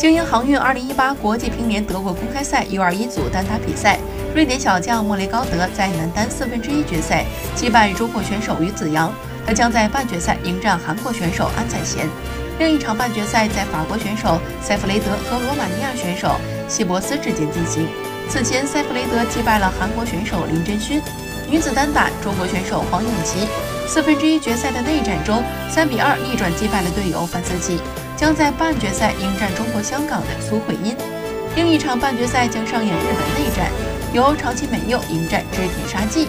精英航运2018国际乒联德国公开赛 U21 组单打比赛，瑞典小将莫雷高德在男单四分之一决赛击败中国选手于子阳，他将在半决赛迎战韩国选手安宰贤。另一场半决赛在法国选手塞弗雷德和罗马尼亚选手希伯斯之间进行。此前，塞弗雷德击败了韩国选手林真勋。女子单打，中国选手黄永琪四分之一决赛的内战中，三比二逆转击败了队友范思琪。将在半决赛迎战中国香港的苏慧音，另一场半决赛将上演日本内战，由长崎美柚迎战织田沙纪。